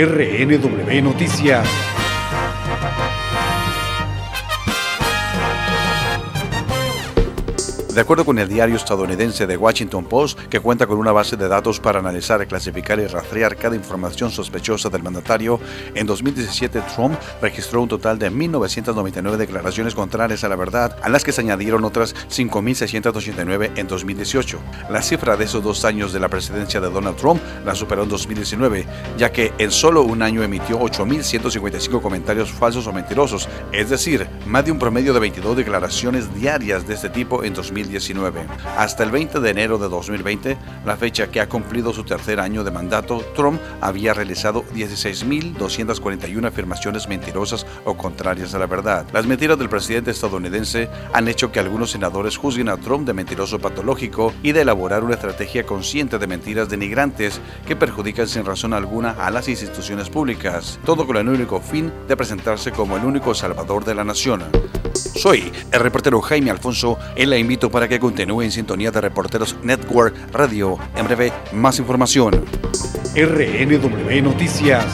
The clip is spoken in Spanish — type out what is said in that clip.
RNW Noticias. De acuerdo con el diario estadounidense The Washington Post, que cuenta con una base de datos para analizar, clasificar y rastrear cada información sospechosa del mandatario, en 2017 Trump registró un total de 1.999 declaraciones contrarias a la verdad, a las que se añadieron otras 5.689 en 2018. La cifra de esos dos años de la presidencia de Donald Trump la superó en 2019, ya que en solo un año emitió 8.155 comentarios falsos o mentirosos, es decir, más de un promedio de 22 declaraciones diarias de este tipo en 2019. Hasta el 20 de enero de 2020, la fecha que ha cumplido su tercer año de mandato, Trump había realizado 16.241 afirmaciones mentirosas o contrarias a la verdad. Las mentiras del presidente estadounidense han hecho que algunos senadores juzguen a Trump de mentiroso patológico y de elaborar una estrategia consciente de mentiras denigrantes que perjudican sin razón alguna a las instituciones públicas, todo con el único fin de presentarse como el único salvador de la nación. Soy el reportero Jaime Alfonso y la invito para que continúe en sintonía de Reporteros Network Radio. En breve, más información. RNW Noticias.